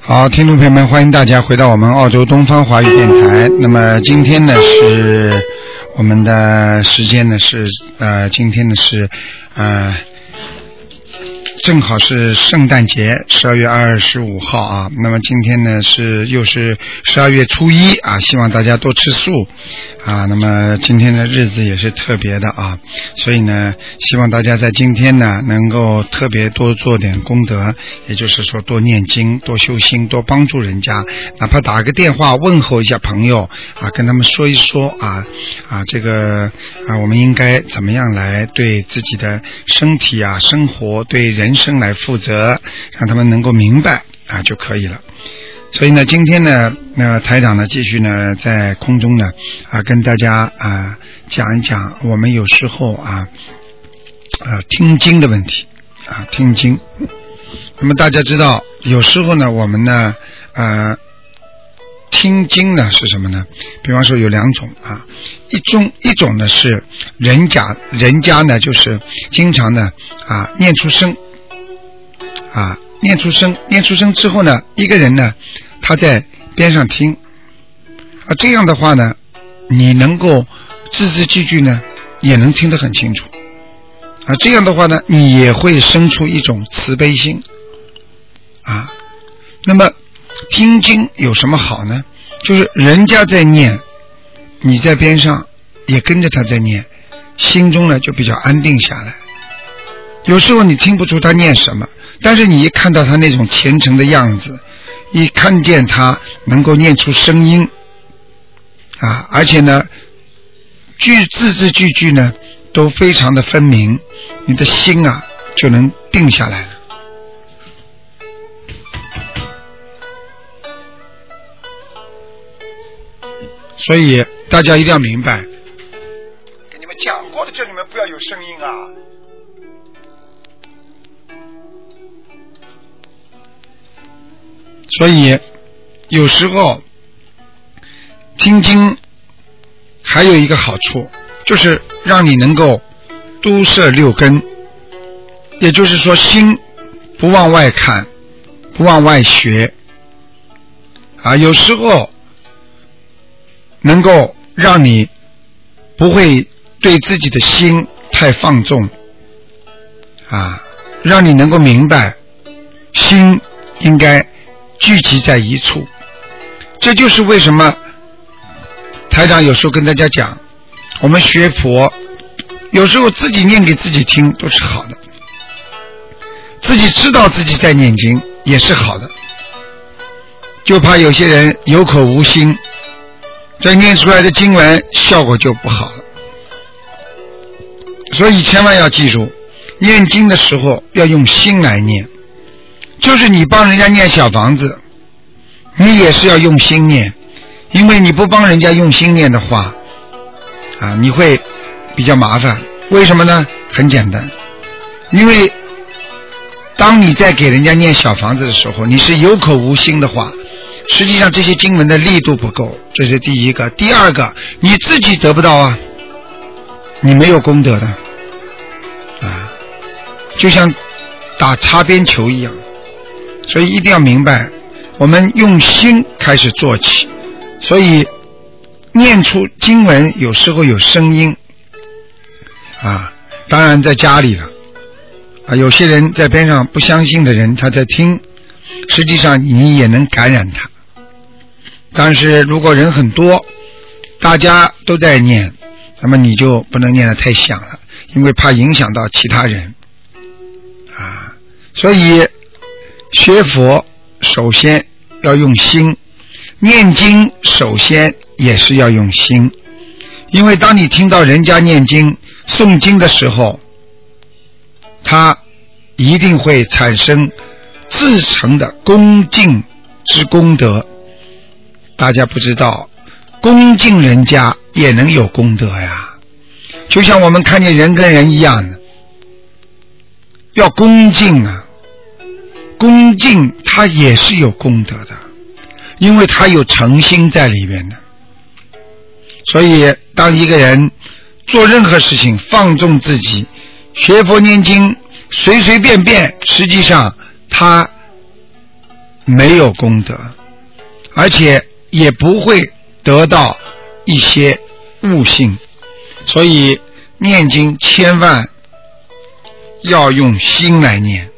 好，听众朋友们，欢迎大家回到我们澳洲东方华语电台。那么今天呢是我们的时间呢是呃，今天呢是呃。正好是圣诞节，十二月二十五号啊。那么今天呢是又是十二月初一啊，希望大家多吃素啊。那么今天的日子也是特别的啊，所以呢，希望大家在今天呢能够特别多做点功德，也就是说多念经、多修心、多帮助人家，哪怕打个电话问候一下朋友啊，跟他们说一说啊啊这个啊，我们应该怎么样来对自己的身体啊、生活对人。生来负责，让他们能够明白啊就可以了。所以呢，今天呢，那台长呢，继续呢，在空中呢啊，跟大家啊讲一讲我们有时候啊啊听经的问题啊听经。那么大家知道，有时候呢，我们呢啊听经呢是什么呢？比方说有两种啊，一种一种呢是人家人家呢就是经常呢啊念出声。啊，念出声，念出声之后呢，一个人呢，他在边上听，啊，这样的话呢，你能够字字句句呢，也能听得很清楚，啊，这样的话呢，你也会生出一种慈悲心，啊，那么听经有什么好呢？就是人家在念，你在边上也跟着他在念，心中呢就比较安定下来。有时候你听不出他念什么。但是你一看到他那种虔诚的样子，一看见他能够念出声音，啊，而且呢，句字字句句呢都非常的分明，你的心啊就能定下来了。所以大家一定要明白，跟你们讲过的，叫你们不要有声音啊。所以，有时候听经还有一个好处，就是让你能够都摄六根，也就是说，心不往外看，不往外学啊。有时候能够让你不会对自己的心太放纵啊，让你能够明白心应该。聚集在一处，这就是为什么台长有时候跟大家讲，我们学佛有时候自己念给自己听都是好的，自己知道自己在念经也是好的，就怕有些人有口无心，这念出来的经文效果就不好了。所以千万要记住，念经的时候要用心来念。就是你帮人家念小房子，你也是要用心念，因为你不帮人家用心念的话，啊，你会比较麻烦。为什么呢？很简单，因为当你在给人家念小房子的时候，你是有口无心的话，实际上这些经文的力度不够，这是第一个。第二个，你自己得不到啊，你没有功德的，啊，就像打擦边球一样。所以一定要明白，我们用心开始做起。所以念出经文有时候有声音啊，当然在家里了啊。有些人在边上不相信的人，他在听，实际上你也能感染他。但是如果人很多，大家都在念，那么你就不能念得太响了，因为怕影响到其他人啊。所以。学佛首先要用心，念经首先也是要用心，因为当你听到人家念经、诵经的时候，他一定会产生自成的恭敬之功德。大家不知道，恭敬人家也能有功德呀。就像我们看见人跟人一样的，要恭敬啊，恭敬他也是有功德的，因为他有诚心在里面的。所以，当一个人做任何事情放纵自己，学佛念经随随便便，实际上他没有功德，而且也不会得到一些悟性。所以念经千万要用心来念。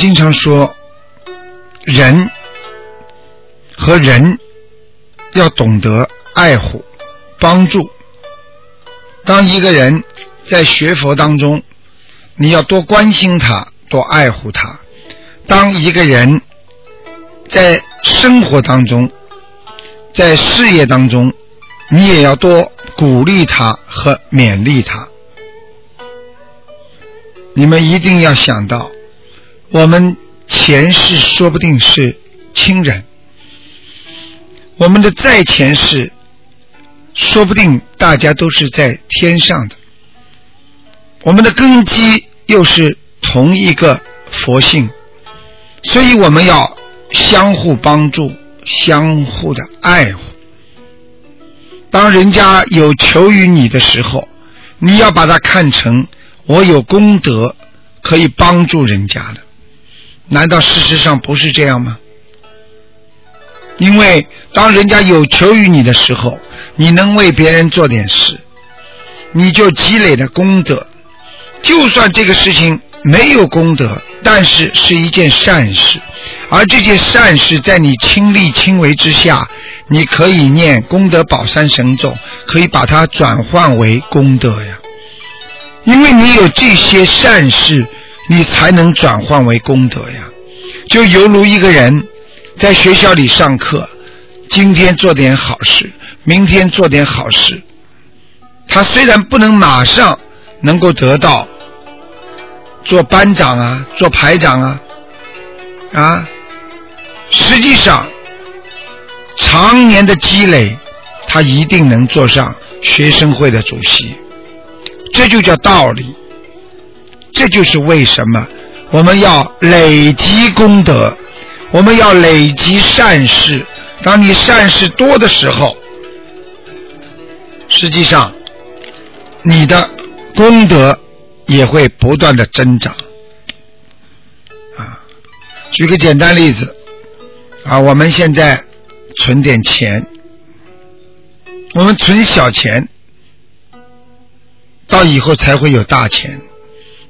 经常说，人和人要懂得爱护、帮助。当一个人在学佛当中，你要多关心他，多爱护他；当一个人在生活当中，在事业当中，你也要多鼓励他和勉励他。你们一定要想到，我们前世说不定是亲人，我们的在前世说不定大家都是在天上的，我们的根基又是同一个佛性，所以我们要相互帮助，相互的爱护。当人家有求于你的时候，你要把它看成。我有功德可以帮助人家的，难道事实上不是这样吗？因为当人家有求于你的时候，你能为别人做点事，你就积累了功德。就算这个事情没有功德，但是是一件善事，而这件善事在你亲力亲为之下，你可以念功德宝山神咒，可以把它转换为功德呀。因为你有这些善事，你才能转换为功德呀。就犹如一个人在学校里上课，今天做点好事，明天做点好事，他虽然不能马上能够得到做班长啊、做排长啊，啊，实际上常年的积累，他一定能做上学生会的主席。这就叫道理，这就是为什么我们要累积功德，我们要累积善事。当你善事多的时候，实际上你的功德也会不断的增长。啊，举个简单例子，啊，我们现在存点钱，我们存小钱。到以后才会有大钱，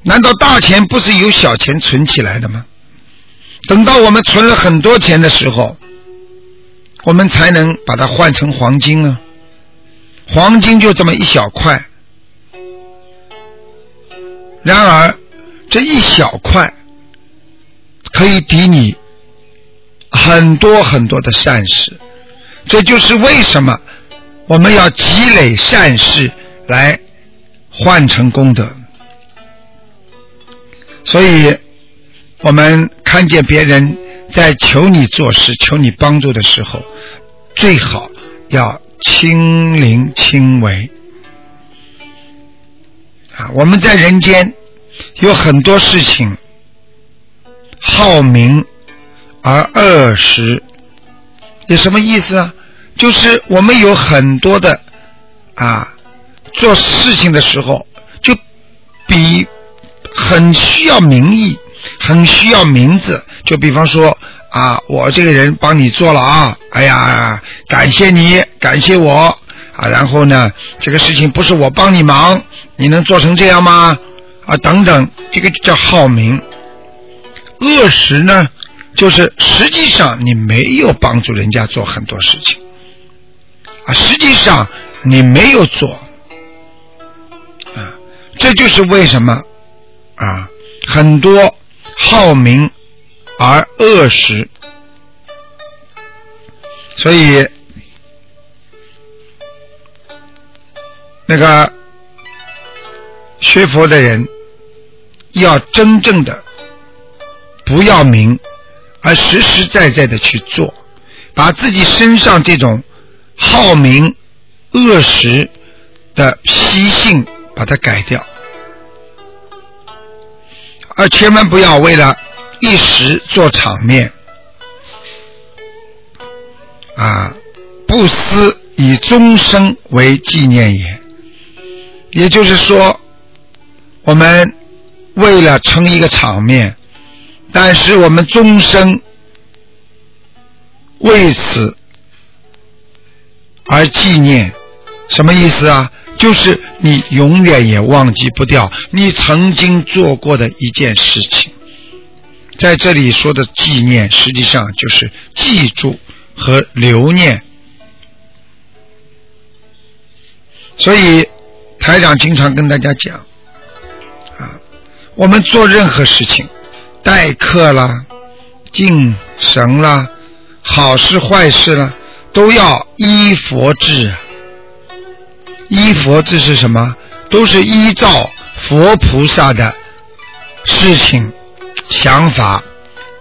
难道大钱不是由小钱存起来的吗？等到我们存了很多钱的时候，我们才能把它换成黄金啊！黄金就这么一小块，然而这一小块可以抵你很多很多的善事，这就是为什么我们要积累善事来。换成功德，所以我们看见别人在求你做事、求你帮助的时候，最好要亲临亲为。啊，我们在人间有很多事情好名而恶实，有什么意思啊？就是我们有很多的啊。做事情的时候，就比很需要名义，很需要名字。就比方说啊，我这个人帮你做了啊，哎呀，感谢你，感谢我啊。然后呢，这个事情不是我帮你忙，你能做成这样吗？啊等等，这个就叫好名。恶食呢，就是实际上你没有帮助人家做很多事情，啊，实际上你没有做，啊，这就是为什么啊很多好名而恶食，所以那个学佛的人要真正的。不要名，而实实在在的去做，把自己身上这种好名恶食的习性把它改掉，而千万不要为了一时做场面，啊，不思以终生为纪念也。也就是说，我们为了撑一个场面。但是我们终生为此而纪念，什么意思啊？就是你永远也忘记不掉你曾经做过的一件事情。在这里说的纪念，实际上就是记住和留念。所以台长经常跟大家讲啊，我们做任何事情。待客啦，敬神啦，好事坏事啦，都要依佛制。依佛制是什么？都是依照佛菩萨的事情、想法、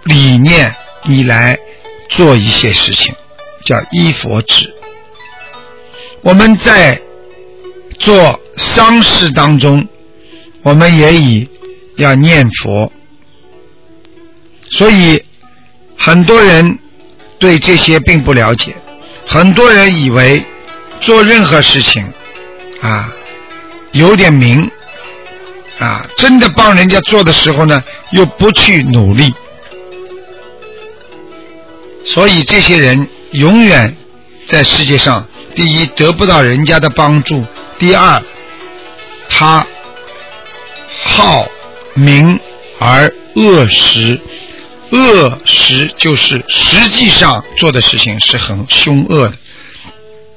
理念，你来做一些事情，叫依佛制。我们在做丧事当中，我们也以要念佛。所以，很多人对这些并不了解。很多人以为做任何事情啊，有点名啊，真的帮人家做的时候呢，又不去努力。所以这些人永远在世界上，第一得不到人家的帮助，第二他好名而恶食。恶实就是实际上做的事情是很凶恶的，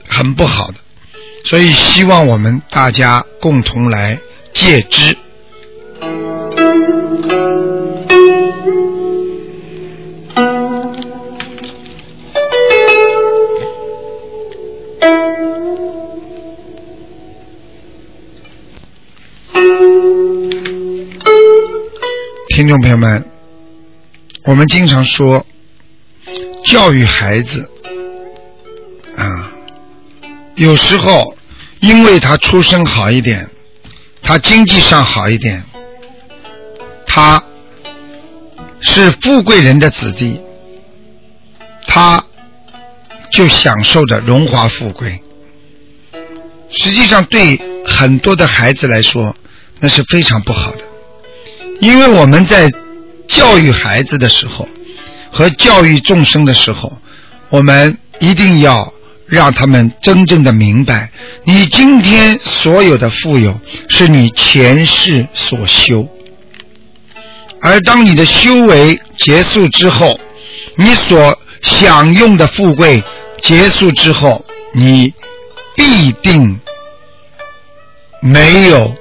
很不好的，所以希望我们大家共同来戒之。听众朋友们。我们经常说，教育孩子啊，有时候因为他出身好一点，他经济上好一点，他是富贵人的子弟，他就享受着荣华富贵。实际上，对很多的孩子来说，那是非常不好的，因为我们在。教育孩子的时候，和教育众生的时候，我们一定要让他们真正的明白，你今天所有的富有是你前世所修，而当你的修为结束之后，你所享用的富贵结束之后，你必定没有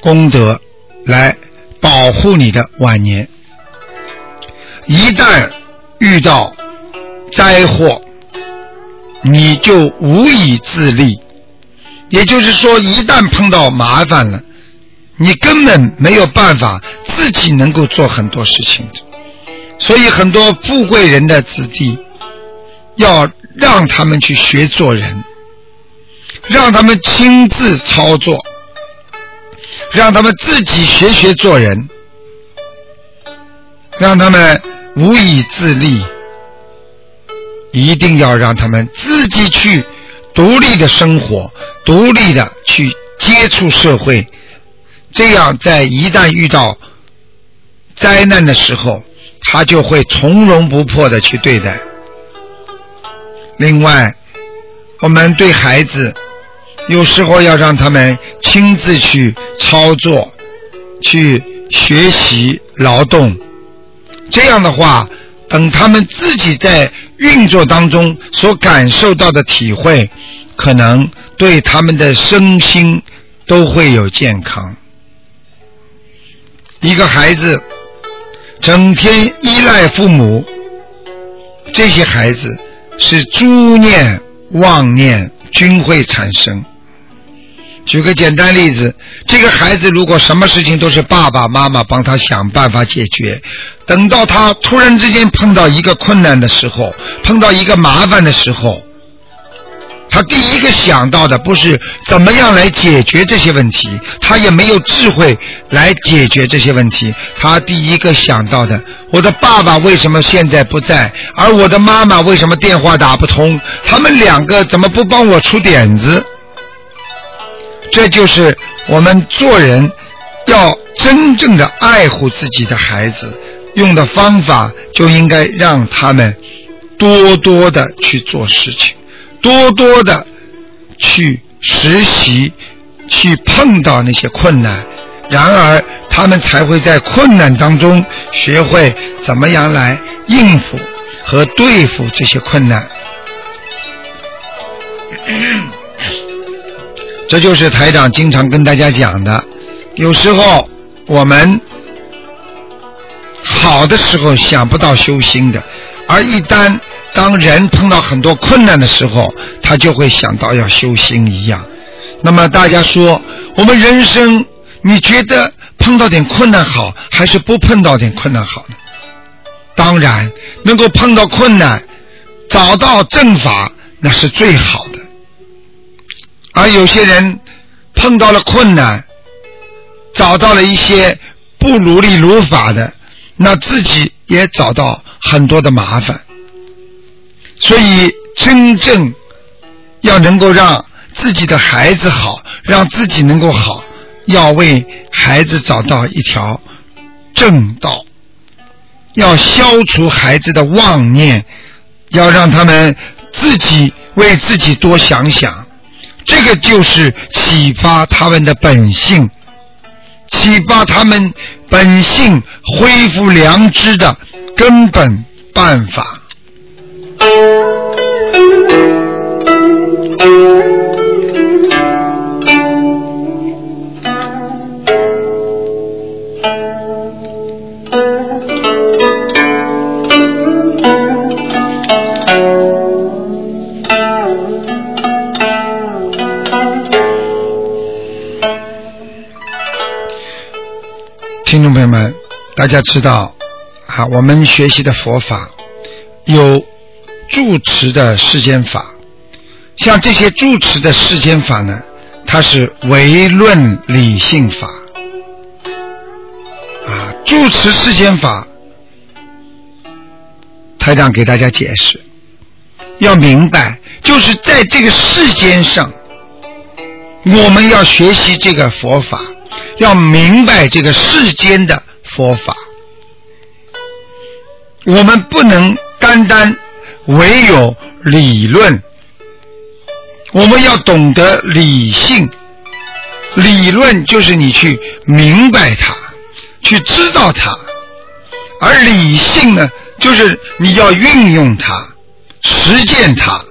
功德来。保护你的晚年，一旦遇到灾祸，你就无以自立。也就是说，一旦碰到麻烦了，你根本没有办法自己能够做很多事情的。所以，很多富贵人的子弟要让他们去学做人，让他们亲自操作。让他们自己学学做人，让他们无以自立，一定要让他们自己去独立的生活，独立的去接触社会，这样在一旦遇到灾难的时候，他就会从容不迫的去对待。另外，我们对孩子有时候要让他们亲自去操作、去学习、劳动。这样的话，等他们自己在运作当中所感受到的体会，可能对他们的身心都会有健康。一个孩子整天依赖父母，这些孩子是诸念妄念均会产生。举个简单例子，这个孩子如果什么事情都是爸爸妈妈帮他想办法解决，等到他突然之间碰到一个困难的时候，碰到一个麻烦的时候，他第一个想到的不是怎么样来解决这些问题，他也没有智慧来解决这些问题，他第一个想到的，我的爸爸为什么现在不在，而我的妈妈为什么电话打不通，他们两个怎么不帮我出点子？这就是我们做人要真正的爱护自己的孩子，用的方法就应该让他们多多的去做事情，多多的去实习，去碰到那些困难，然而他们才会在困难当中学会怎么样来应付和对付这些困难。这就是台长经常跟大家讲的。有时候我们好的时候想不到修心的，而一旦当人碰到很多困难的时候，他就会想到要修心一样。那么大家说，我们人生你觉得碰到点困难好，还是不碰到点困难好呢？当然，能够碰到困难，找到正法，那是最好的。而有些人碰到了困难，找到了一些不如理如法的，那自己也找到很多的麻烦。所以，真正要能够让自己的孩子好，让自己能够好，要为孩子找到一条正道，要消除孩子的妄念，要让他们自己为自己多想想。这个就是启发他们的本性，启发他们本性恢复良知的根本办法。朋友们，大家知道啊，我们学习的佛法有住持的世间法，像这些住持的世间法呢，它是唯论理性法啊。住持世间法，台长给大家解释，要明白，就是在这个世间上，我们要学习这个佛法。要明白这个世间的佛法，我们不能单单唯有理论，我们要懂得理性。理论就是你去明白它，去知道它，而理性呢，就是你要运用它，实践它。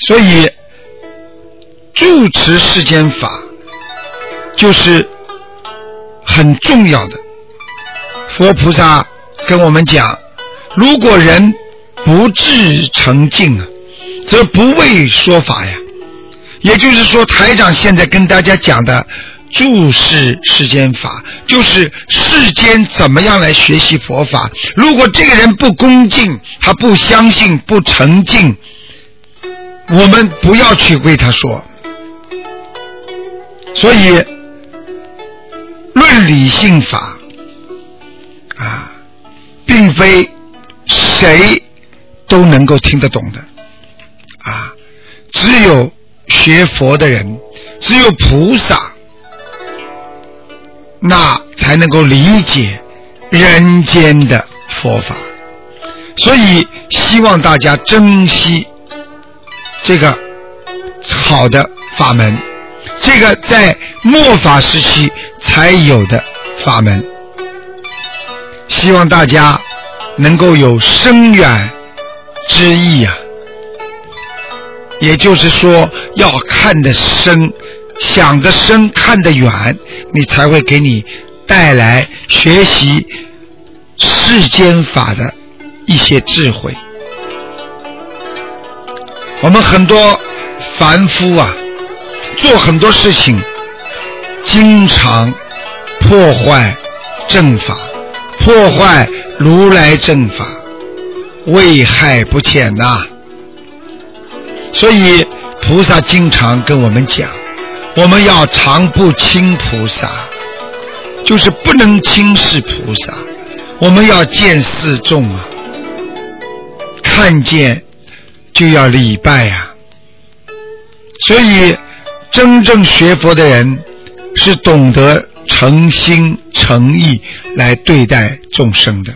所以，住持世间法。就是很重要的。佛菩萨跟我们讲，如果人不至诚敬啊，则不为说法呀。也就是说，台长现在跟大家讲的注释世间法，就是世间怎么样来学习佛法。如果这个人不恭敬，他不相信，不诚敬，我们不要去为他说。所以。论理性法。啊，并非谁都能够听得懂的。啊，只有学佛的人，只有菩萨，那才能够理解人间的佛法。所以，希望大家珍惜这个好的法门，这个在末法时期才有的法门。希望大家能够有深远之意呀，也就是说，要看得深，想得深，看得远，你才会给你带来学习世间法的一些智慧。我们很多凡夫啊，做很多事情，经常破坏正法。破坏如来正法，危害不浅呐。所以菩萨经常跟我们讲，我们要常不轻菩萨，就是不能轻视菩萨。我们要见四众啊，看见就要礼拜啊。所以真正学佛的人是懂得。诚心诚意来对待众生的。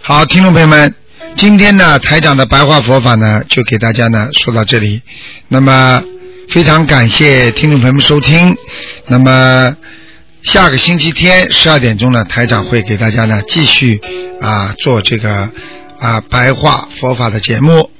好，听众朋友们，今天呢，台长的白话佛法呢，就给大家呢说到这里。那么，非常感谢听众朋友们收听。那么，下个星期天十二点钟呢，台长会给大家呢继续啊做这个啊白话佛法的节目。